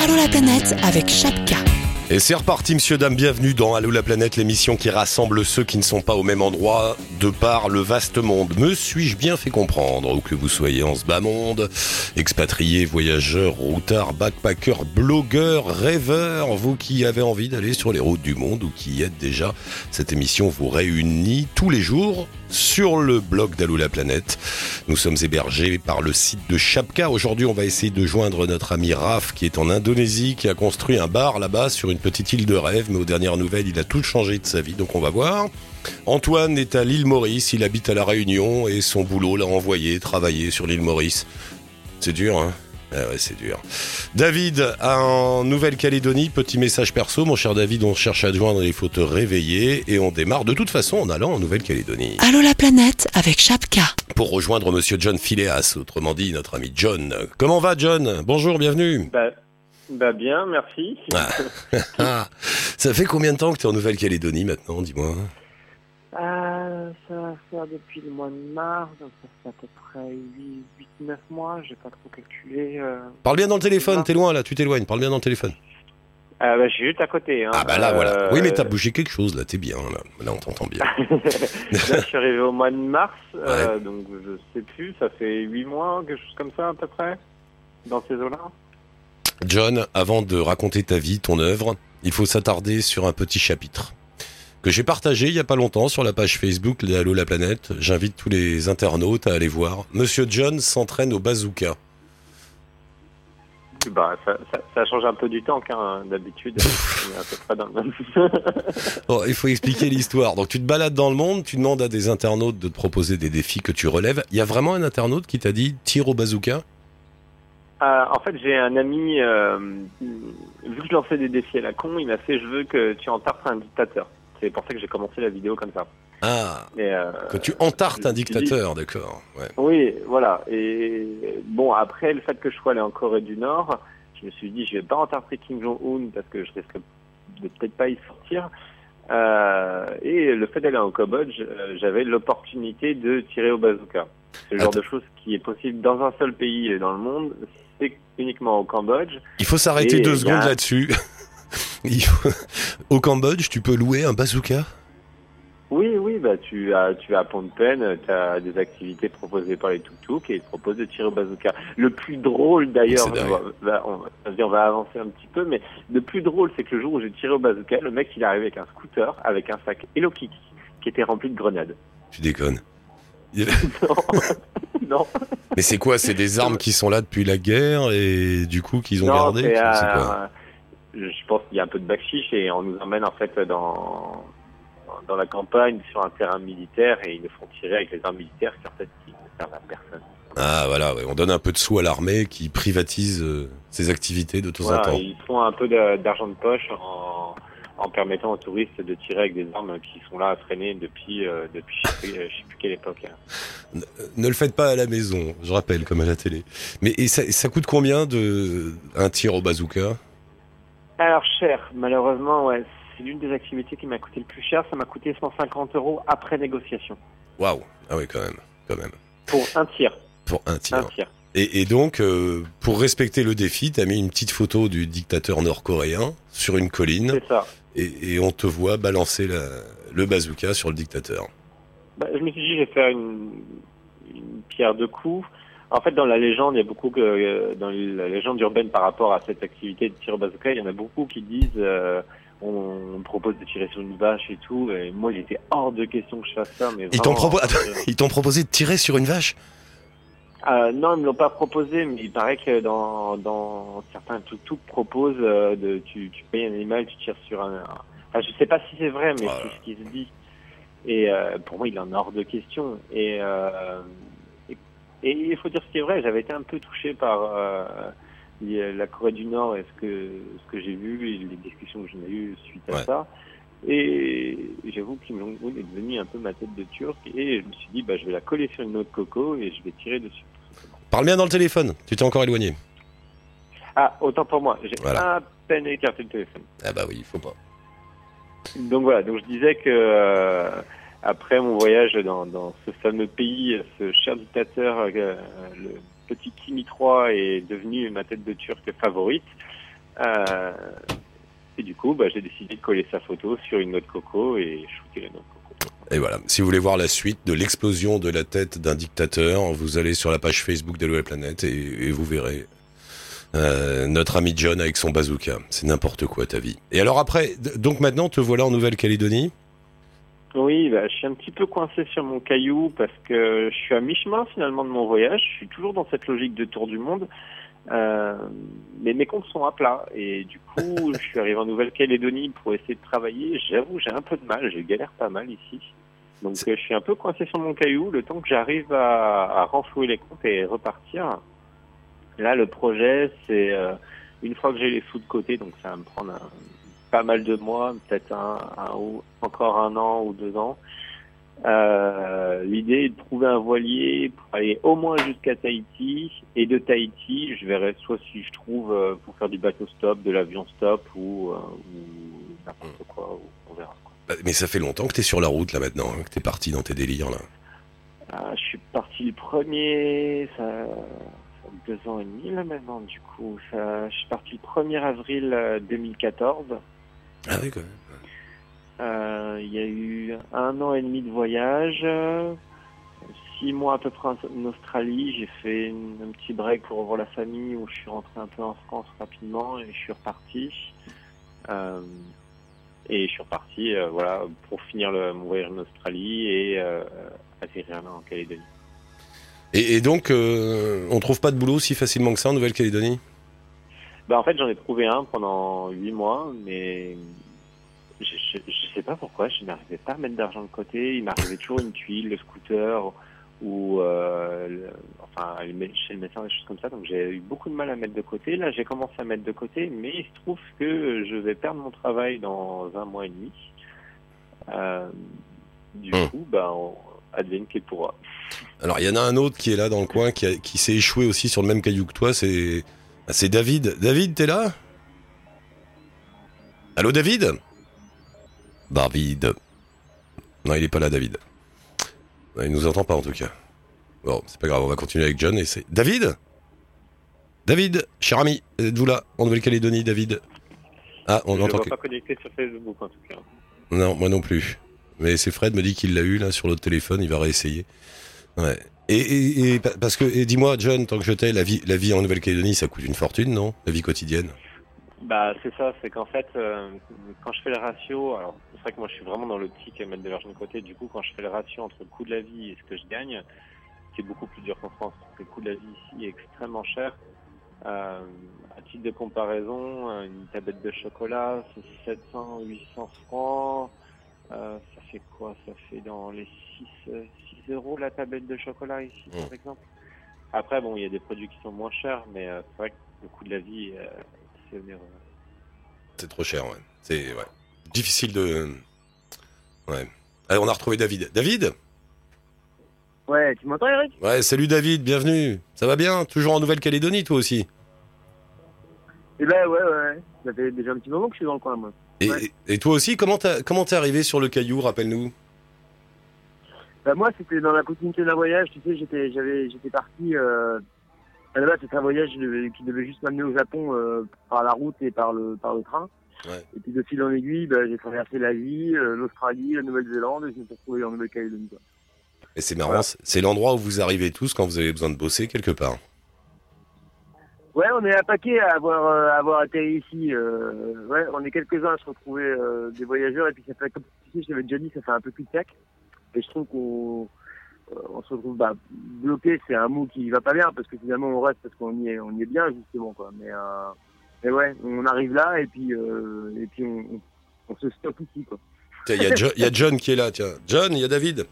Allô la planète avec Chapka. Et c'est reparti, monsieur, dame, bienvenue dans Allô la planète, l'émission qui rassemble ceux qui ne sont pas au même endroit de par le vaste monde. Me suis-je bien fait comprendre, ou que vous soyez en ce bas monde, expatrié, voyageur, routard, backpacker, blogueur, rêveur, vous qui avez envie d'aller sur les routes du monde ou qui y êtes déjà, cette émission vous réunit tous les jours sur le blog d'Allô la planète. Nous sommes hébergés par le site de Chapka. Aujourd'hui, on va essayer de joindre notre ami Raph qui est en Indonésie, qui a construit un bar là-bas sur une petite île de rêve, mais aux dernières nouvelles, il a tout changé de sa vie, donc on va voir. Antoine est à l'île Maurice, il habite à La Réunion et son boulot l'a envoyé travailler sur l'île Maurice. C'est dur, hein? Ah ouais, c'est dur. David, en Nouvelle-Calédonie, petit message perso, mon cher David, on cherche à te joindre, il faut te réveiller et on démarre de toute façon en allant en Nouvelle-Calédonie. Allô la planète avec Chapka. Pour rejoindre monsieur John Phileas, autrement dit notre ami John. Comment va John? Bonjour, bienvenue. Bah, bah bien, merci. Ah. Ça fait combien de temps que tu es en Nouvelle-Calédonie maintenant, dis-moi Euh, ça va faire depuis le mois de mars, donc ça fait à peu près 8-9 mois, j'ai pas trop calculé. euh. Parle bien dans le téléphone, Ah. t'es loin là, tu t'éloignes, parle bien dans le téléphone. Ah bah, je suis juste à côté. Hein. Ah bah là voilà. Euh, Oui mais t'as bougé quelque chose là, t'es bien là. Là on t'entend bien. Là, je suis arrivé au mois de mars, euh, donc je sais plus, ça fait 8 mois, quelque chose comme ça à peu près, dans ces eaux-là. John, avant de raconter ta vie, ton œuvre, il faut s'attarder sur un petit chapitre que j'ai partagé il y a pas longtemps sur la page Facebook de Allo la planète. J'invite tous les internautes à aller voir. Monsieur John s'entraîne au bazooka. Bah, ça, ça, ça change un peu du temps, hein, d'habitude. Bon, il faut expliquer l'histoire. Donc tu te balades dans le monde, tu demandes à des internautes de te proposer des défis que tu relèves. Il y a vraiment un internaute qui t'a dit tire au bazooka Euh, en fait, j'ai un ami, euh, vu que je lançais des défis à la con, il m'a fait je veux que tu entartes un dictateur. C'est pour ça que j'ai commencé la vidéo comme ça. Ah, Et, euh, que tu entartes un dictateur, d'accord. Ouais. Oui, voilà. Et bon, après le fait que je sois allé en Corée du Nord, je me suis dit je vais pas entarter Kim Jong-un parce que je risque de peut-être pas y sortir. Et le fait d'aller en Cambodge, j'avais l'opportunité de tirer au bazooka. C'est le genre de chose qui est possible dans un seul pays dans le monde, uniquement au Cambodge. Il faut s'arrêter deux il y secondes a- là-dessus. Il faut- Au Cambodge, tu peux louer un bazooka? Oui, oui, bah tu as tu as Phnom Penh, tu as des activités proposées par les tuk-tuk et ils te proposent de tirer au bazooka. Le plus drôle d'ailleurs, dingue. on va, on avancer un petit peu, mais le plus drôle c'est que le jour où j'ai tiré au bazooka, le mec il est arrivé avec un scooter, avec un sac Hello Kitty qui était rempli de grenades. Tu déconnes. non, non, Mais c'est quoi C'est des armes qui sont là depuis la guerre et du coup qu'ils ont non, gardé c'est, euh, quoi je pense qu'il y a un peu de backchiche et on nous emmène en fait dans dans la campagne sur un terrain militaire et ils nous font tirer avec les armes militaires qui en fait qui ne servent à personne. Ah voilà, ouais, on donne un peu de sous à l'armée qui privatise euh, ses activités de temps Voilà, en temps. ils font un peu de- d'argent de poche en, en permettant aux touristes de tirer avec des armes qui sont là à traîner depuis, euh, depuis je sais, plus, je sais plus quelle époque. Ne le faites pas à la maison, je rappelle, comme à la télé. Mais et ça, ça coûte combien de un tir au bazooka? Alors cher, malheureusement, ouais, c'est l'une des activités qui m'a coûté le plus cher. Ça m'a coûté 150 euros après négociation Waouh Ah oui, quand même, quand même. pour un tir. Pour un Un tir. Et, et donc, euh, pour respecter le défi, t'as mis une petite photo du dictateur nord-coréen sur une colline C'est ça. et, et on te voit balancer la- le bazooka sur le dictateur. Bah, je me suis dit, je vais faire une, une pierre de coups. En fait, dans la légende, il y a beaucoup que euh, dans la légende urbaine par rapport à cette activité de tir au bazooka, il y en a beaucoup qui disent euh, on, on me propose de tirer sur une vache et tout. Et moi, il était hors de question que je fasse ça. Mais Ils t'ont vraiment, propo- Attends, ils t'ont proposé de tirer sur une vache? Euh, non, ils me l'ont pas proposé, mais il paraît que dans, dans certains tuk-tuk proposent euh, de tu, tu payes un animal, tu tires sur un. un- Enfin, je sais pas si c'est vrai, mais Voilà. c'est ce qui se dit. Et euh, pour moi, il en est hors de question. Et, et, et il faut dire ce qui est vrai. J'avais été un peu touché par la Corée du Nord et ce que ce que j'ai vu et les discussions que j'en ai eues suite à Ouais. ça. Et j'avoue que Kim est devenu un peu ma tête de turc et je me suis dit bah je vais la coller sur une noix de coco et je vais tirer dessus. Parle bien dans le téléphone, tu t'es encore éloigné. Ah, autant pour moi. J'ai Voilà. à peine écarté le téléphone. Ah bah oui, il faut pas. Donc voilà, donc je disais que euh, après mon voyage dans, dans ce fameux pays, ce cher dictateur, euh, le petit Kimi III est devenu ma tête de turc favorite. Euh, et du coup, bah, j'ai décidé de coller sa photo sur une noix de coco et shooter la noix de coco. Et voilà. Si vous voulez voir la suite de l'explosion de la tête d'un dictateur, vous allez sur la page Facebook d'Hello la planète et, vous verrez euh, notre ami John avec son bazooka. C'est n'importe quoi ta vie. Et alors après, donc maintenant te voilà en Nouvelle-Calédonie? Oui, bah, je suis un petit peu coincé sur mon caillou parce que je suis à mi-chemin finalement de mon voyage. Je suis toujours dans cette logique de tour du monde. Euh, mais mes comptes sont à plat et du coup je suis arrivé en Nouvelle-Calédonie pour essayer de travailler. J'avoue j'ai un peu de mal, je galère pas mal ici. Donc euh, je suis un peu coincé sur mon caillou le temps que j'arrive à, à renflouer les comptes et repartir. Là le projet c'est euh, une fois que j'ai les sous de côté, donc ça va me prendre un- pas mal de mois, peut-être un, un ou encore un an ou deux ans. Euh, L'idée est de trouver un voilier pour aller au moins jusqu'à Tahiti et de Tahiti, je verrai soit si je trouve euh, pour faire du bateau stop, de l'avion stop ou, euh, ou n'importe quoi, ou on verra. quoi. Bah, Mais ça fait longtemps que t'es sur la route là maintenant, hein, que t'es parti dans tes délires là. Ah, je suis parti le premier, ça, ça fait deux ans et demi là maintenant du coup. Ça, je suis parti le 1er avril euh, 2014. Ah oui quand même. Euh, Il y a eu un an et demi de voyage, six mois à peu près en Australie. J'ai fait une- un petit break pour revoir la famille où je suis rentré un peu en France rapidement et je suis reparti. Euh, et je suis reparti euh, voilà, pour finir le, mon voyage en Australie et euh, atterrir en Calédonie. Et, et donc euh, on trouve pas de boulot si facilement que ça en Nouvelle-Calédonie? Bah, en fait, j'en ai trouvé un pendant huit mois, mais je, je sais pas pourquoi, je n'arrivais pas à mettre d'argent de côté. Il m'arrivait toujours une tuile, le scooter, ou euh, le- enfin chez le médecin, des choses comme ça. Donc j'ai eu beaucoup de mal à mettre de côté. Là, j'ai commencé à mettre de côté, mais il se trouve que je vais perdre mon travail dans un mois et demi. Euh, du Hmm. coup, bah, on, advienne qu'il pourra. Alors il y en a un autre qui est là dans le coin qui, a- qui s'est échoué aussi sur le même caillou que toi, c'est ah, c'est David. David, t'es là? Allô David? David. Non, il est pas là David. Non, il nous entend pas en tout cas. Bon, c'est pas grave, on va continuer avec John et c'est David? David, cher ami, êtes-vous là en Nouvelle-Calédonie David? Ah, on je ne pas connecté sur Facebook en tout cas. Non, moi non plus. Mais c'est Fred me dit qu'il l'a eu là sur l'autre téléphone, il va réessayer. Ouais. Et, et, et pa- parce que et dis-moi John, tant que je t'ai, la vie, la vie en Nouvelle-Calédonie, ça coûte une fortune, non? La vie quotidienne? Bah c'est ça, c'est qu'en fait euh, quand je fais le ratio, alors c'est vrai que moi je suis vraiment dans l'optique à mettre de l'argent de côté, du coup quand je fais le ratio entre le coût de la vie et ce que je gagne, c'est beaucoup plus dur qu'en France, parce que le coût de la vie ici est extrêmement cher. Euh, à titre de comparaison, euh, une tablette de chocolat, c'est 700, 800 francs. Euh, ça fait quoi? Ça fait dans les 6, euh, 6 euros la tablette de chocolat ici, par exemple. Après, bon, il y a des produits qui sont moins chers, mais c'est vrai que le coût de la vie, c'est trop cher, ouais. C'est ouais. difficile de. Ouais. Allez, on a retrouvé David. David? Ouais, tu m'entends Eric? Ouais, salut David, bienvenue. Ça va bien? Toujours en Nouvelle-Calédonie, toi aussi? Eh ben ouais, ouais. Ça fait déjà un petit moment que je suis dans le coin, moi. et, Ouais. et- et toi aussi, comment t'es arrivé sur le caillou, rappelle-nous? Bah, moi, c'était dans la continuité d'un voyage, tu sais, j'étais, j'avais, j'étais parti, euh, à la base, c'était un voyage qui devait, qui devait juste m'amener au Japon, euh, par la route et par le, par le train. Ouais. Et puis, de fil en aiguille, bah, j'ai traversé l'Asie, euh, l'Australie, la Nouvelle-Zélande, et je me suis retrouvé en Nouvelle-Calédonie. Et c'est marrant, Voilà. c'est- l'endroit où vous arrivez tous quand vous avez besoin de bosser quelque part. Ouais, on est un paquet à avoir, euh, à avoir atterri ici. Euh, ouais, on est quelques-uns à se retrouver des voyageurs et puis ça fait, comme tu sais, je l'avais déjà dit, ça fait un peu plus de sac. Et je trouve qu'on on se retrouve bah, bloqué, c'est un mot qui va pas bien parce que finalement on reste parce qu'on y est, on y est bien justement quoi. Mais, euh, mais ouais, on arrive là et puis euh, et puis on, on, on se stocke ici quoi. Il y, a Jo- il y a John qui est là, tiens. John, il y a David?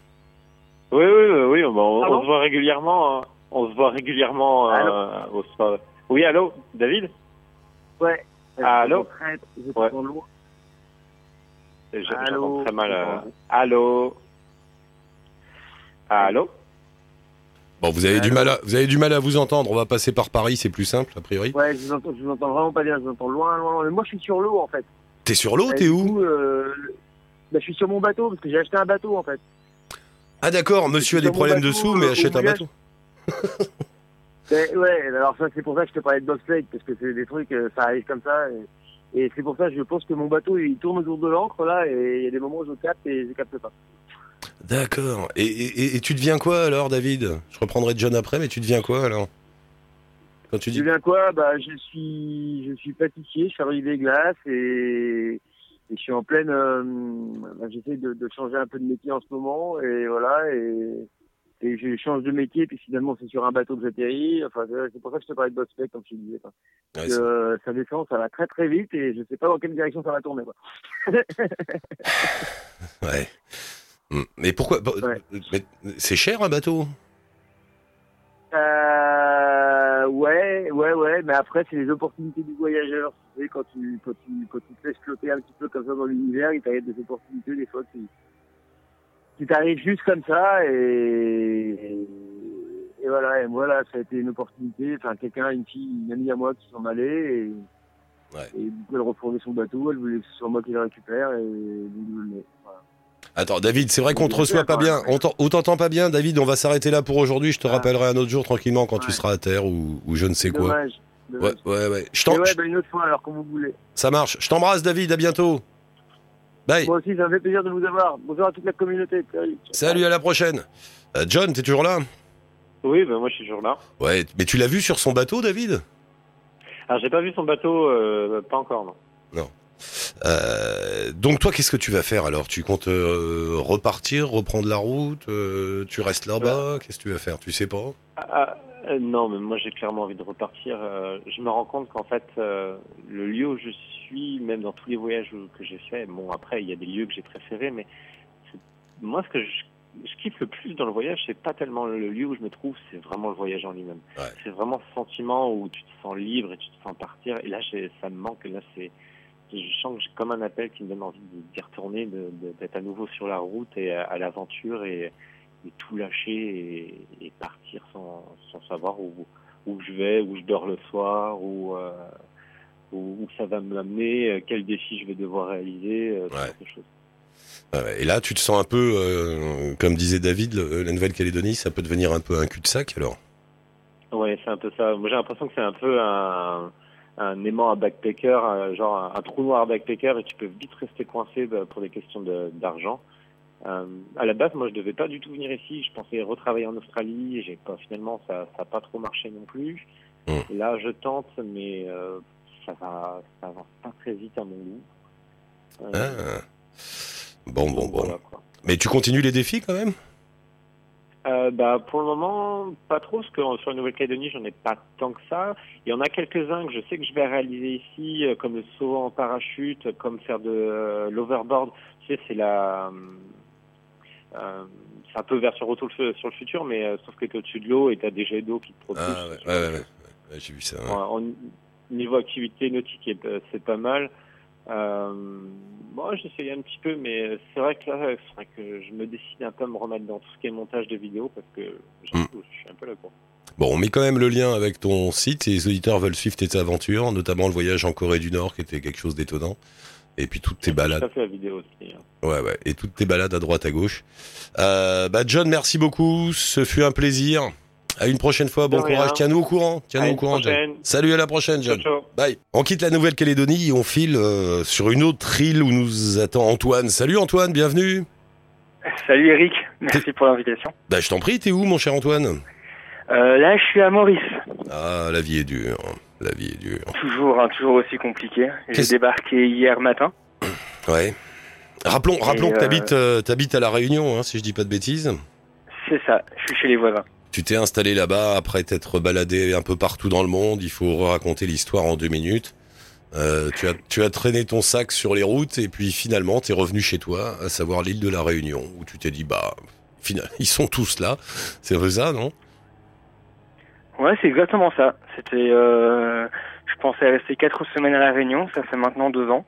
Oui, oui, oui, oui, bah, on, se voit régulièrement. hein. On se voit régulièrement euh, au sport. Oui, allô, David? Ouais. Allô? Je Ouais. loin. Je- Allô? très mal. euh, Allô? Allô Bon, vous avez, du mal à, vous avez du mal à vous entendre. On va passer par Paris, c'est plus simple, a priori. Ouais, je vous entends, je vous entends vraiment pas bien, je vous entends loin, loin, loin. Mais moi je suis sur l'eau en fait. T'es sur l'eau, Et t'es du où coup, euh, bah, je suis sur mon bateau parce que j'ai acheté un bateau en fait. Ah d'accord, monsieur a sur des mon problèmes bateau, dessous, mais euh, achète un bateau. Ben, ouais, alors ça c'est pour ça que je te parlais de bobsleigh, parce que c'est des trucs, euh, ça arrive comme ça. Et, et c'est pour ça que je pense que mon bateau il tourne autour de l'ancre là, et il y a des moments où je capte et je capte pas. D'accord. Et, et, et tu deviens quoi alors, David? Je reprendrai John après, mais tu deviens quoi alors? Quand tu Je dis. viens quoi? Bah je suis je suis pâtissier, je fabrique des glaces et, et je suis en pleine. euh, bah, J'essaie de, de changer un peu de métier en ce moment et voilà et, et je change de métier puis finalement c'est sur un bateau que j'atterris. Enfin c'est pour ça que je te parlais de bobsleigh comme je te disais. quoi. Ouais, euh, ça descend, ça va très très vite et je sais pas dans quelle direction ça va tourner. Quoi. ouais. Hmm. Mais pourquoi Ouais. C'est cher un bateau? Euh, ouais, ouais, ouais, mais après, c'est les opportunités du voyageur. Tu sais, quand tu, quand tu, quand tu te laisses flotter un petit peu comme ça dans l'univers, il t'arrive des opportunités, des fois, qui, qui t'arrivent juste comme ça, et, et, et voilà, et moi, là, ça a été une opportunité, enfin, quelqu'un, une fille, une amie à moi qui s'en allait, et, Ouais. et du coup, elle refondait son bateau, elle voulait que ce soit moi qui le récupère, et donc, je le mets. Attends, David, c'est vrai qu'on te reçoit pas bien. On t'en- on t'entend pas bien, David. On va s'arrêter là pour aujourd'hui. Je te Ah. rappellerai un autre jour tranquillement quand tu seras à terre ou, ou je ne sais quoi. Dommage. Ouais, dommage. ouais, ouais. Je ouais, bah, une autre fois, alors, comme vous voulez. Ça marche. Je t'embrasse, David. À bientôt. Bye. Moi aussi, ça me fait plaisir de vous avoir. Bonjour à toute la communauté. Salut. Salut, à la prochaine. Euh, John, t'es toujours là? Oui, ben moi je suis toujours là. Ouais, mais tu l'as vu sur son bateau, David? Alors j'ai pas vu son bateau, euh, pas encore non. Euh, donc toi, qu'est-ce que tu vas faire alors? Tu comptes euh, repartir, reprendre la route euh, Tu restes là-bas? Qu'est-ce que tu vas faire? Tu sais pas? Ah, ah, non, mais moi j'ai clairement envie de repartir. Je me rends compte qu'en fait, le lieu où je suis, même dans tous les voyages que j'ai fait, bon après il y a des lieux que j'ai préférés, mais moi ce que je, je kiffe le plus dans le voyage, c'est pas tellement le lieu où je me trouve, c'est vraiment le voyage en lui-même. Ouais. C'est vraiment ce sentiment où tu te sens libre et tu te sens partir. Et là, ça me manque. Là, c'est je sens que j'ai comme un appel qui me donne envie de- d'y retourner, d'être à nouveau sur la route et à, à l'aventure et, et tout lâcher et, et partir sans, sans savoir où, où je vais, où je dors le soir, où, euh, où, où ça va m'amener, euh, quel défi je vais devoir réaliser, euh, Ouais. Et là, tu te sens un peu, euh, comme disait David, la Nouvelle-Calédonie, ça peut devenir un peu un cul-de-sac alors? Ouais, c'est un peu ça. Moi, j'ai l'impression que c'est un peu un, un aimant à backpacker, genre un, un trou noir à backpacker, et tu peux vite rester coincé bah, pour des questions de- d'argent. Euh, à la base, moi, je devais pas du tout venir ici. Je pensais retravailler en Australie. J'ai pas finalement, ça, ça a pas trop marché non plus. Mm. Là, je tente, mais euh, ça va, ça avance pas très vite à mon goût. Euh, Ah. Bon, bon, bon. voilà. Mais tu continues les défis quand même? Euh, bah, pour le moment, pas trop, parce que euh, sur la Nouvelle-Calédonie, j'en ai pas tant que ça. Il y en a quelques-uns que je sais que je vais réaliser ici, euh, comme le saut en parachute, comme faire de euh, l'overboard. Tu sais, c'est la... Euh, c'est un peu version retour sur le futur, mais sauf que t'es au-dessus de l'eau et t'as des jets d'eau qui te propulsent. Ah ouais, ouais, ouais, j'ai vu ça. niveau activité nautique, euh, c'est pas mal. Euh, moi, j'essayais un petit peu, mais c'est vrai que là, c'est vrai que je me décide un peu à me remettre dans tout ce qui est montage de vidéos parce que j'ai- Mm. je suis un peu là pour. Bon, on met quand même le lien avec ton site et les auditeurs veulent suivre tes aventures, notamment le voyage en Corée du Nord qui était quelque chose d'étonnant. Et puis toutes tes balades. Ça fait la vidéo aussi. hein. Ouais, ouais. Et toutes tes balades à droite, à gauche. Euh, bah, John, merci beaucoup. Ce fut un plaisir. À une prochaine fois. Bon courage. Tiens-nous au courant. Tiens-nous au courant, John. Salut, à la prochaine, Ciao, John. ciao. Bye. On quitte la Nouvelle-Calédonie et on file euh, sur une autre île où nous attend Antoine. Salut Antoine, bienvenue. Salut Eric, merci pour l'invitation. Bah, je t'en prie, t'es où, mon cher Antoine? Euh, là, je suis à Maurice. Ah, la vie est dure. La vie est dure. Toujours, hein, toujours aussi compliqué. J'ai débarqué hier matin. Ouais. Rappelons, rappelons que euh, t'habites, euh, à La Réunion, hein, si je dis pas de bêtises. C'est ça, je suis chez les voisins. Tu t'es installé là-bas après t'être baladé un peu partout dans le monde. Il faut raconter l'histoire en deux minutes. Euh, tu, as, tu as traîné ton sac sur les routes et puis finalement t'es revenu chez toi, à savoir l'île de la Réunion, où tu t'es dit bah, final, ils sont tous là. C'est vrai ça, non? Ouais, c'est exactement ça. C'était, euh, je pensais rester quatre semaines à la Réunion. Ça fait maintenant deux ans.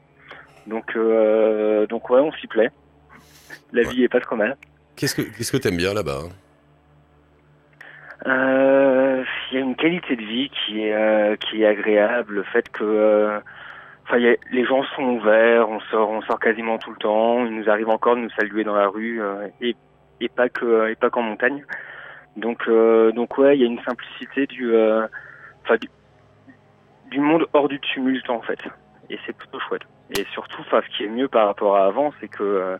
Donc, euh, donc ouais, on s'y plaît. La Ouais. vie est pas trop mal. Qu'est-ce que qu'est-ce que t'aimes bien là-bas? hein Il y a une qualité de vie qui est euh, qui est agréable. Le fait que, euh, enfin, a- les gens sont ouverts. On sort, on sort quasiment tout le temps. Il nous arrive encore de nous saluer dans la rue euh, et et pas que et pas qu'en montagne. Donc, euh, donc ouais, il y a une simplicité du, euh, enfin, du, du monde hors du tumulte en fait. Et c'est plutôt chouette. Et surtout, enfin, ce qui est mieux par rapport à avant, c'est que euh,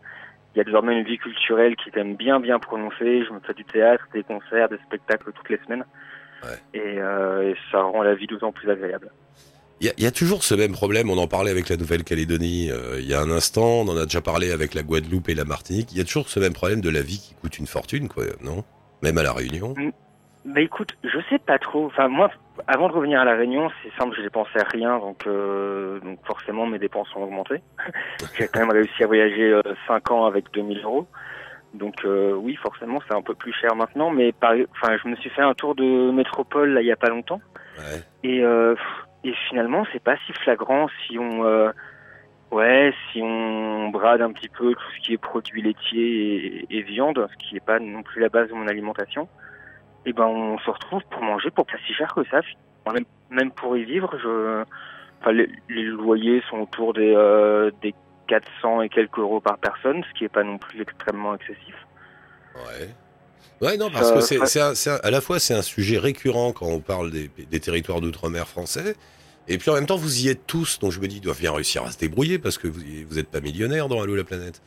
il y a désormais une vie culturelle qui t'aime bien, bien prononcée. Je me fais du théâtre, des concerts, des spectacles toutes les semaines. Ouais. Et, euh, et ça rend la vie d'autant plus agréable. Il y, a- il y a toujours ce même problème, on en parlait avec la Nouvelle-Calédonie euh, il y a un instant, on en a déjà parlé avec la Guadeloupe et la Martinique, il y a toujours ce même problème de la vie qui coûte une fortune, quoi, non? Même à la Réunion Bah écoute, je sais pas trop. Enfin moi, avant de revenir à la Réunion, c'est simple, j'ai dépensé rien, donc euh, donc forcément mes dépenses ont augmenté. j'ai quand même réussi à voyager 5 ans avec 2000 euros. Donc euh, oui, forcément, c'est un peu plus cher maintenant. Mais par, enfin, je me suis fait un tour de métropole là il y a pas longtemps, Ouais. et euh, et finalement, c'est pas si flagrant si on euh, ouais, si on brade un petit peu tout ce qui est produits laitiers et, et viande, ce qui est pas non plus la base de mon alimentation et ben on se retrouve pour manger pour pas si cher que ça. Même, même pour y vivre, je, enfin, les, les loyers sont autour des, euh, des 400 et quelques euros par personne, ce qui est pas non plus extrêmement excessif. Ouais. Ouais, non, parce que c'est, à la fois c'est un sujet récurrent quand on parle des, des territoires d'outre-mer français, et puis en même temps vous y êtes tous, donc je me dis, ils doivent bien réussir à se débrouiller parce que vous, vous êtes pas millionnaire dans Allô la planète.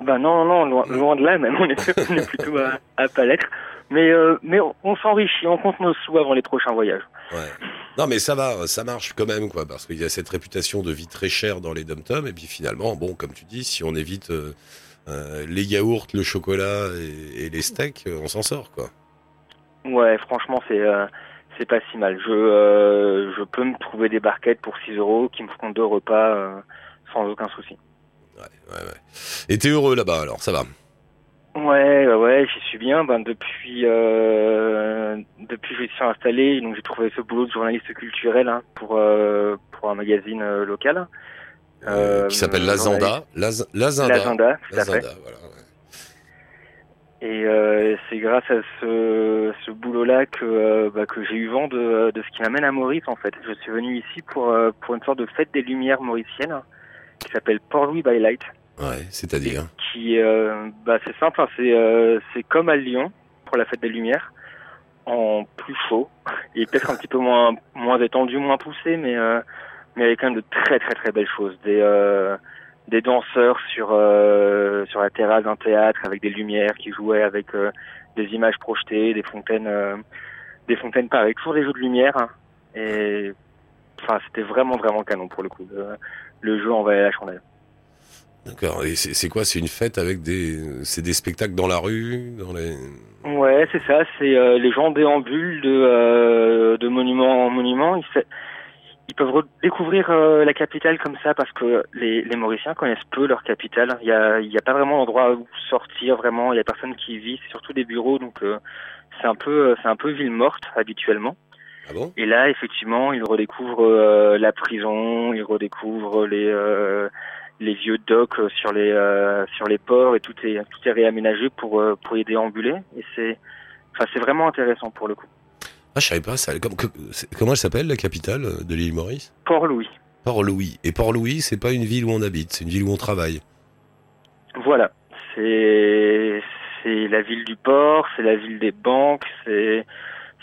Ben non, non, loin, loin de là, même on est, on est plutôt à, à pas l'être. Mais, euh, mais on, s'enrichit, on compte nos sous avant les prochains voyages. Ouais. Non, mais ça va, ça marche quand même, quoi, parce qu'il y a cette réputation de vie très chère dans les dom-toms, et puis finalement, bon, comme tu dis, si on évite euh, euh, les yaourts, le chocolat et, et les steaks, on s'en sort, quoi. Ouais, franchement, c'est c'est pas si mal. Je, je peux me trouver des barquettes pour 6 euros qui me feront deux repas sans aucun souci. Ouais, ouais, ouais. Et t'es heureux là-bas, alors, ça va? Ouais, ouais, j'y suis bien. Ben depuis, euh, depuis que je suis installé, donc j'ai trouvé ce boulot de journaliste culturel hein, pour euh, pour un magazine euh, local. Euh, Euh, qui s'appelle l'Azanda. L'Az- L'Azanda. L'agenda, tout à fait. L'Azanda, voilà. ouais. Et euh, c'est grâce à ce, ce boulot-là que, euh, bah, que j'ai eu vent de, de ce qui m'amène à Maurice en fait. Je suis venu ici pour, euh, pour une sorte de fête des Lumières mauriciennes qui s'appelle Port-Louis by Light. C'est-à-dire. Qui, euh, bah, c'est simple, hein, c'est euh, c'est comme à Lyon pour la fête des Lumières, en plus chaud et peut-être un petit peu moins moins étendu, moins poussé, mais euh, mais avec quand même de très très très belles choses. Des euh, des danseurs sur sur la terrasse d'un théâtre avec des lumières qui jouaient avec des images projetées, des fontaines des fontaines pareilles, toujours des jeux de lumière hein. et enfin c'était vraiment vraiment canon pour le coup. Le, le jeu en valait la chandelle. D'accord. Et c'est quoi? C'est une fête avec des, c'est des spectacles dans la rue, dans les. Ouais, c'est ça. C'est euh, les gens déambulent de euh, de monument en monument. Ils, peuvent redécouvrir euh, la capitale comme ça parce que les, les Mauriciens connaissent peu leur capitale. Il y a il y a pas vraiment d'endroit où sortir vraiment. Il y a personne qui vit. C'est surtout des bureaux, donc euh, c'est un peu c'est un peu ville morte habituellement. Ah bon? Et là, effectivement, ils redécouvrent euh, la prison, ils redécouvrent les les vieux docks euh, sur les euh, sur les ports et tout est tout est réaménagé pour euh, pour y déambuler et c'est enfin c'est vraiment intéressant pour le coup. Ah, je savais pas ça. Comme- que- c'est- comment elle s'appelle la capitale de l'île Maurice? Port-Louis. Port-Louis. Et Port-Louis, c'est pas une ville où on habite, c'est une ville où on travaille. Voilà, c'est c'est la ville du port, c'est la ville des banques, c'est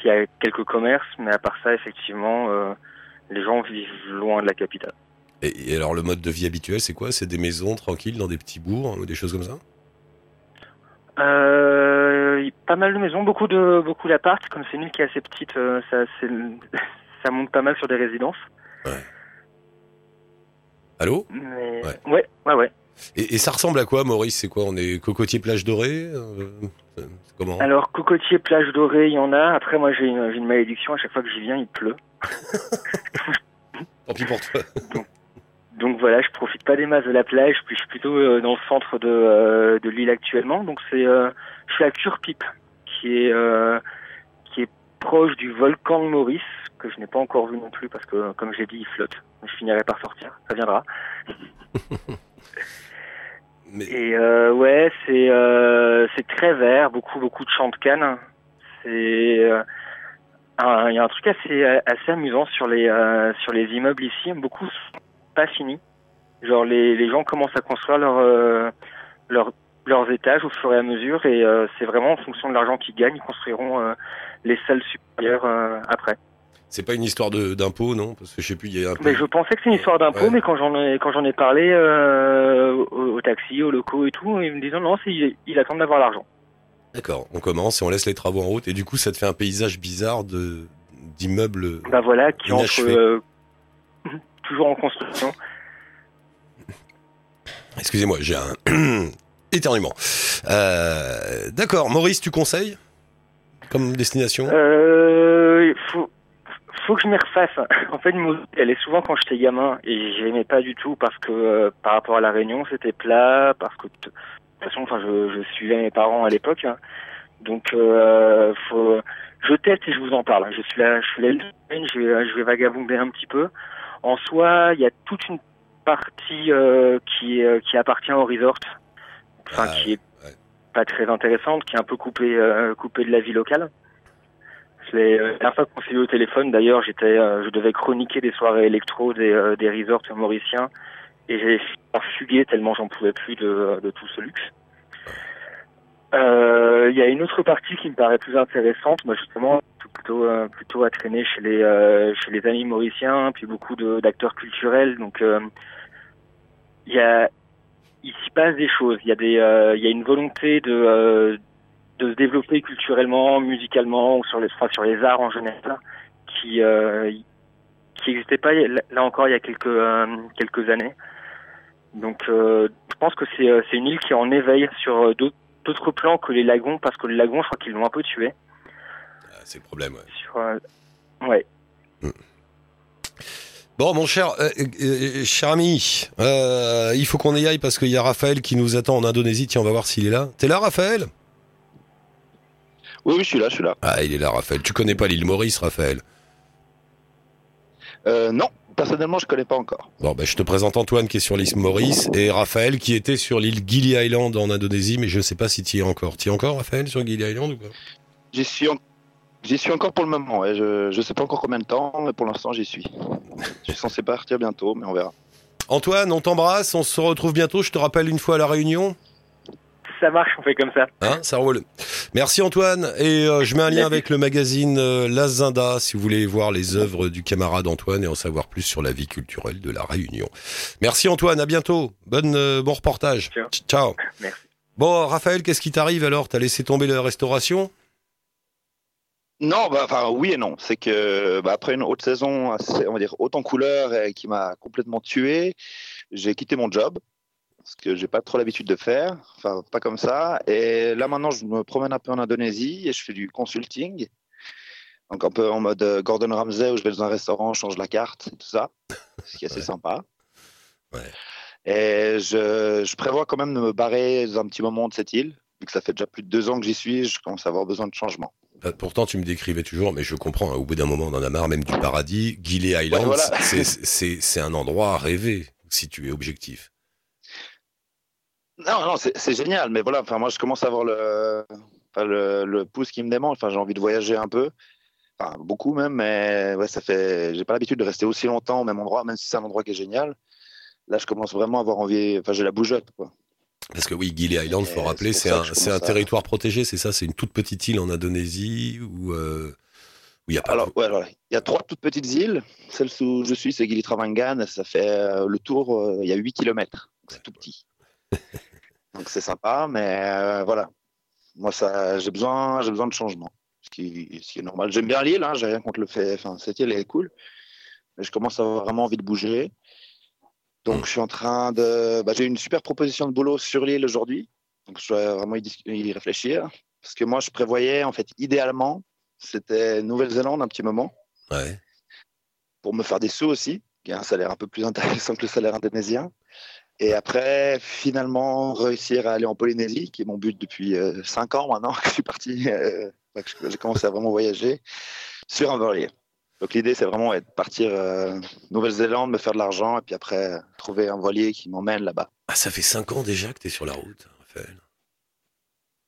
il y a quelques commerces, mais à part ça, effectivement, euh, les gens vivent loin de la capitale. Et, et alors le mode de vie habituel, c'est quoi? C'est des maisons tranquilles dans des petits bourgs ou des choses comme ça? Euh, pas mal de maisons, beaucoup de beaucoup d'appart. Comme c'est une île qui est assez petite, euh, ça, ça monte pas mal sur des résidences. Allô? Mais... Ouais. Ouais, ouais, ouais. et, et ça ressemble à quoi, Maurice? C'est quoi On est cocotier plage dorée euh, Comment? Alors cocotier, plage dorée, il y en a. Après, moi, j'ai une, malédiction. À chaque fois que j'y viens, il pleut. Tant pis pour toi. Donc voilà, je profite pas des masses de la plage. Puis je suis plutôt euh, dans le centre de, euh, de l'île actuellement. Donc c'est, euh, je suis à Curpipe, qui est qui est proche du volcan de Maurice, que je n'ai pas encore vu non plus parce que, comme j'ai dit, il flotte. Je finirai par sortir. Ça viendra. Mais Et euh, ouais, c'est euh, c'est très vert, beaucoup beaucoup de champs de canne. C'est euh, il y a un truc assez assez amusant sur les sur les immeubles ici, beaucoup pas finis. Genre les les gens commencent à construire leur euh, leur leurs étages au fur et à mesure et euh, c'est vraiment en fonction de l'argent qu'ils gagnent, ils construiront euh, les salles supérieures après. C'est pas une histoire de d'impôt, non? Parce que je sais plus, il y a un peu. Mais je pensais que c'est une histoire d'impôt, Ouais. mais quand j'en ai quand j'en ai parlé euh, aux, aux taxis, aux locaux et tout, ils me disaient non, c'est il, il attend d'avoir l'argent. D'accord, on commence et on laisse les travaux en route et du coup ça te fait un paysage bizarre de d'immeubles. Bah voilà, qui entre euh, toujours en construction. Excusez-moi, j'ai un éternuement. Euh, D'accord, Maurice, tu conseilles comme destination? Euh, faut, faut que je m'y refasse. En fait, elle est souvent quand j'étais gamin et je l'aimais pas du tout parce que euh, par rapport à la Réunion, c'était plat, parce que de toute façon, enfin, je, je suivais mes parents à l'époque, hein. donc faut, je teste et je vous en parle. Je suis là, je suis là, je vais vagabonder un petit peu. En soi, il y a toute une partie euh, qui, euh, qui appartient au resort, enfin Ah, qui est ouais. pas très intéressante, qui est un peu coupée, euh, coupée de la vie locale. C'est euh, la dernière fois qu'on s'est vu au téléphone, d'ailleurs, j'étais, euh, je devais chroniquer des soirées électro des, euh, des resorts mauriciens et j'ai fuguer tellement j'en pouvais plus de, de tout ce luxe. Euh, Il y a une autre partie qui me paraît plus intéressante, moi justement, plutôt euh, plutôt à traîner chez les euh, chez les amis mauriciens, puis beaucoup d'acteurs culturels. Donc euh, il y a il s'y passe des choses. Il y a des il y a une volonté de de se développer culturellement, musicalement ou sur les sur les arts en général qui qui n'existait pas là encore il y a quelques quelques années. Donc je pense que c'est c'est une île qui est en éveil sur d'autres plans que les lagons parce que les lagons je crois qu'ils l'ont un peu tué. C'est le problème, ouais. Sur euh, ouais. Bon, mon cher, euh, euh, cher ami, euh, il faut qu'on y aille parce qu'il y a Raphaël qui nous attend en Indonésie. Tiens, on va voir s'il est là. T'es là, Raphaël? Oui, oui, je suis là, je suis là. Ah, il est là, Raphaël. Tu connais pas l'île Maurice, Raphaël? Euh, non, personnellement, je connais pas encore. Bon, ben, je te présente Antoine qui est sur l'île Maurice et Raphaël qui était sur l'île Gili Island en Indonésie, mais je sais pas si tu y es encore. Tu y es encore, Raphaël, sur Gili Island ou pas? J'y suis, en- j'y suis encore pour le moment. ouais. Je, je sais pas encore combien de temps, mais pour l'instant, j'y suis. je suis censé partir bientôt, mais on verra. Antoine, on t'embrasse, on se retrouve bientôt. Je te rappelle une fois à la réunion. Ça marche, on fait comme ça. Hein, ça roule. Merci Antoine. Et euh, je mets un lien Merci. avec le magazine euh, La Zinda si vous voulez voir les œuvres du camarade Antoine et en savoir plus sur la vie culturelle de la Réunion. Merci Antoine, à bientôt. Bonne, euh, bon reportage. Ciao. Ciao. Merci. Bon, Raphaël, qu'est-ce qui t'arrive alors? T'as laissé tomber la restauration? Non, bah, enfin, oui et non. C'est que bah, après une haute saison, assez, on va dire haute en couleur et qui m'a complètement tué, j'ai quitté mon job parce que j'ai pas trop l'habitude de faire, enfin pas comme ça. Et là maintenant, je me promène un peu en Indonésie et je fais du consulting. Donc un peu en mode euh, Gordon Ramsay où je vais dans un restaurant, je change la carte, tout ça, ce qui est assez Ouais. sympa. Ouais. Et je, je prévois quand même de me barrer dans un petit moment de cette île, vu que ça fait déjà plus de deux ans que j'y suis, je commence à avoir besoin de changement. Bah, Pourtant, tu me décrivais toujours, mais je comprends. hein, au bout d'un moment, on en a marre même du paradis. Gili Island, Ouais, voilà. c'est- un endroit à rêver si tu es objectif. Non, non, c'est c'est génial, mais voilà, enfin, moi, je commence à avoir le, enfin, le, le pouce qui me démange. Enfin, j'ai envie de voyager un peu, enfin, beaucoup même, mais ouais, ça fait, j'ai pas l'habitude de rester aussi longtemps au même endroit, même si c'est un endroit qui est génial. Là, je commence vraiment à avoir envie, enfin, j'ai la bougeotte, quoi. Parce que oui, Gili Island, faut Et rappeler, c'est un, à- territoire protégé, c'est ça C'est une toute petite île en Indonésie où euh, où il y a pas. Alors, de- ouais, voilà. Il y a trois toutes petites îles. Celle où je suis, c'est Gili Travangan. Ça fait euh, le tour, euh, il y a 8 km. C'est tout petit. Donc, c'est sympa, mais voilà. Moi, ça, j'ai besoin, j'ai besoin de changement. Ce qui, ce qui est normal. J'aime bien l'île, hein, j'ai rien contre le fait. Enfin, cette île elle est cool. Mais je commence à avoir vraiment envie de bouger. Donc, Mm. je suis en train de. Bah, j'ai une super proposition de boulot sur l'île aujourd'hui. Donc, je dois vraiment y, réfléchir. Parce que moi, je prévoyais, en fait, idéalement, c'était Nouvelle-Zélande un petit moment Ouais. pour me faire des sous aussi, qui est un salaire un peu plus intéressant que le salaire indonésien. Et après, finalement, réussir à aller en Polynésie, qui est mon but depuis 5 ans maintenant que je suis parti, euh, que je- j'ai commencé à vraiment voyager, sur un voilier. Donc l'idée, c'est vraiment de partir euh, Nouvelle-Zélande, me faire de l'argent, et puis après, trouver un voilier qui m'emmène là-bas. Ah, ça fait cinq ans déjà que tu es sur la route, Raphaël.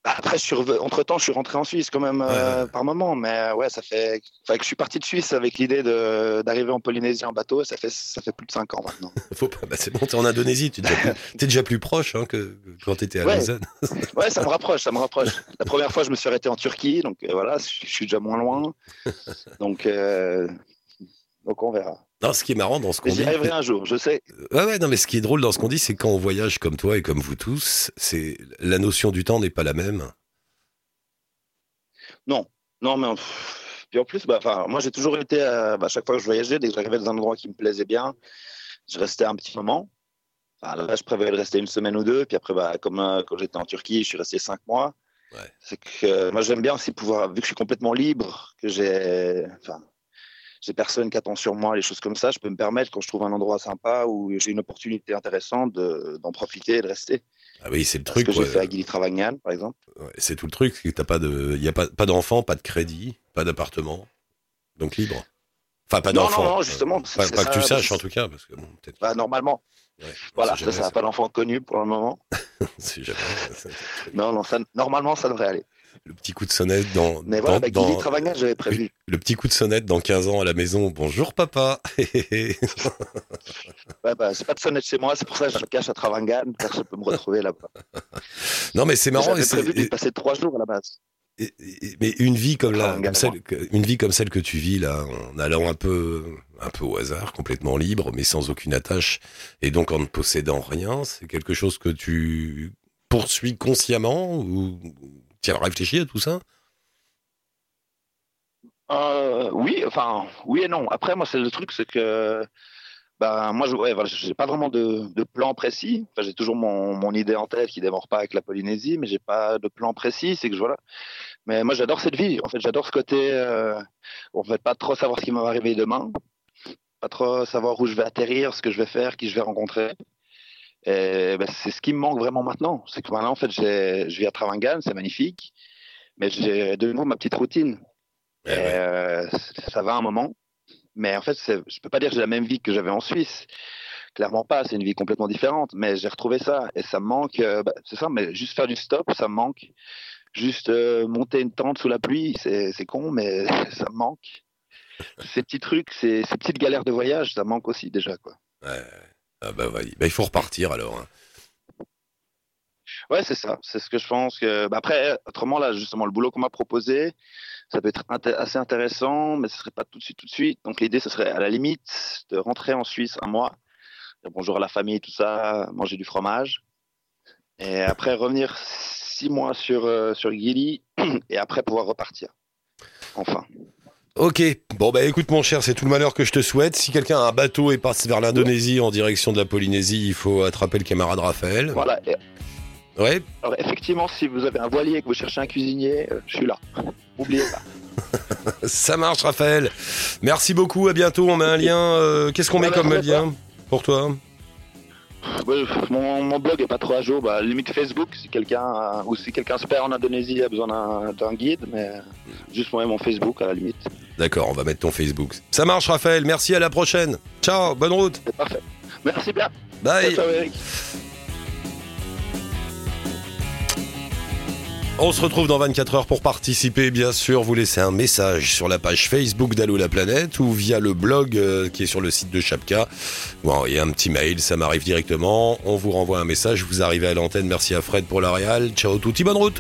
Après, je suis entre temps, je suis rentré en Suisse quand même euh, par moment, mais euh, ouais, ça fait, enfin, que je suis parti de Suisse avec l'idée d'arriver en Polynésie en bateau. Ça fait ça fait plus de 5 ans maintenant. Faut pas, bah c'est bon, t'es en Indonésie, tu es déjà plus, proche hein, que quand t'étais à Ouais. Lausanne. Ouais, ça me rapproche, ça me rapproche. La première fois, je me suis arrêté en Turquie, donc euh, voilà, je je suis déjà moins loin. Donc euh, donc on verra. Non, ce qui est marrant dans ce qu'on Mais j'y dit. arriverai un jour, je sais. Ouais, ouais, non, mais ce qui est drôle dans ce qu'on dit, c'est quand on voyage comme toi et comme vous tous, c'est la notion du temps n'est pas la même. Non, non, mais puis en plus, bah, moi j'ai toujours été, euh, bah, à chaque fois que je voyageais, dès que j'arrivais dans un endroit qui me plaisait bien, je restais un petit moment. Enfin, là, je prévoyais de rester une semaine ou deux, puis après, bah, comme euh, quand j'étais en Turquie, je suis resté cinq mois. Ouais. C'est que euh, moi j'aime bien aussi pouvoir, vu que je suis complètement libre, que j'ai, enfin, j'ai personne qui attend sur moi, les choses comme ça, je peux me permettre quand je trouve un endroit sympa où j'ai une opportunité intéressante de- d'en profiter et de rester. Ah oui, c'est le truc. que j'ai fait à Gili Travagnan, par exemple. Ouais, c'est tout le truc. il y a pas, pas d'enfant, pas de crédit, pas d'appartement, donc libre. Enfin, pas d'enfant. non, non, justement, Euh, Pas, que tu saches en tout cas, parce que bon, peut-être. Bah, normalement. Ouais, Voilà, ça, jamais, ça n'a pas d'enfant connu pour le moment. jamais- Non, non, ça, normalement, ça devrait aller. Le petit coup de sonnette dans, Mais dans, voilà, avec dans- Gili Travagnan, j'avais prévu. le petit coup de sonnette dans 15 ans à la maison. Bonjour papa. Ouais, bah, c'est pas de sonnette chez moi, c'est pour ça que je me cache à Travangan, car je peux me retrouver là-bas. non mais c'est marrant. J'avais prévu d'y et- passer trois jours à la base. et- et- mais une vie comme la, comme celle, que- une vie comme celle que tu vis là, en allant un peu, un peu au hasard, complètement libre, mais sans aucune attache, et donc en ne possédant rien, c'est quelque chose que tu poursuis consciemment ou tu as réfléchi à tout ça? Euh, oui, enfin, oui et non. Après, moi, c'est le truc, c'est que, ben, moi, je, j'ai pas vraiment de, plan précis. J'ai toujours mon, idée en tête qui démarre pas avec la Polynésie, mais j'ai pas de plan précis. C'est que voilà. Mais moi, j'adore cette vie. En fait, j'adore ce côté, euh, en fait, pas trop savoir ce qui va m'arriver demain, pas trop savoir où je vais atterrir, ce que je vais faire, qui je vais rencontrer. Et ben, c'est ce qui me manque vraiment maintenant. C'est que maintenant, en fait, je vis à Travangan, c'est magnifique, mais j'ai de nouveau ma petite routine. Eh ouais. euh, ça va un moment. Mais en fait, je peux pas dire que j'ai la même vie que j'avais en Suisse. Clairement pas, c'est une vie complètement différente. Mais j'ai retrouvé ça et ça me manque. euh, bah, c'est ça, mais juste faire du stop, ça me manque. Juste euh, monter une tente sous la pluie, c'est c'est con, mais ça me manque. Ces petits trucs, ces, ces petites galères de voyage, ça me manque aussi déjà. Quoi. Ouais. Ah bah. Bah, il faut repartir alors. hein. Ouais, c'est ça. C'est ce que je pense. Bah, après, autrement, là, justement, le boulot qu'on m'a proposé, ça peut être assez intéressant, mais ce serait pas tout de suite, tout de suite. Donc, l'idée, ce serait à la limite de rentrer en Suisse un mois, dire bonjour à la famille, tout ça, manger du fromage, et après revenir six mois sur euh, sur Gili, et après pouvoir repartir. Enfin. Ok, bon bah écoute mon cher, c'est tout le malheur que je te souhaite. Si quelqu'un a un bateau et passe vers l'Indonésie en direction de la Polynésie, il faut attraper le camarade Raphaël. Voilà. Ouais, alors, effectivement, si vous avez un voilier et que vous cherchez un cuisinier, euh, je suis là. N'oubliez pas. ça marche Raphaël. Merci beaucoup, à bientôt. On met un lien. euh, Qu'est-ce qu'on met comme lien pour toi? Ouais, mon, mon blog est pas trop à jour. Bah, limite Facebook, si quelqu'un a- ou si quelqu'un se perd en Indonésie et a besoin d'un guide, mais juste moi et mon Facebook à la limite. D'accord, on va mettre ton Facebook. Ça marche Raphaël, merci, à la prochaine. Ciao, bonne route. C'est parfait. Merci bien. Bye. Ciao, Eric. On se retrouve dans 24 heures pour participer, bien sûr. Vous laissez un message sur la page Facebook d'Allo la planète ou via le blog euh, qui est sur le site de Chapka. Vous envoyez un petit mail, ça m'arrive directement. On vous renvoie un message, vous arrivez à l'antenne. Merci à Fred pour la réal. Ciao touti, bonne route.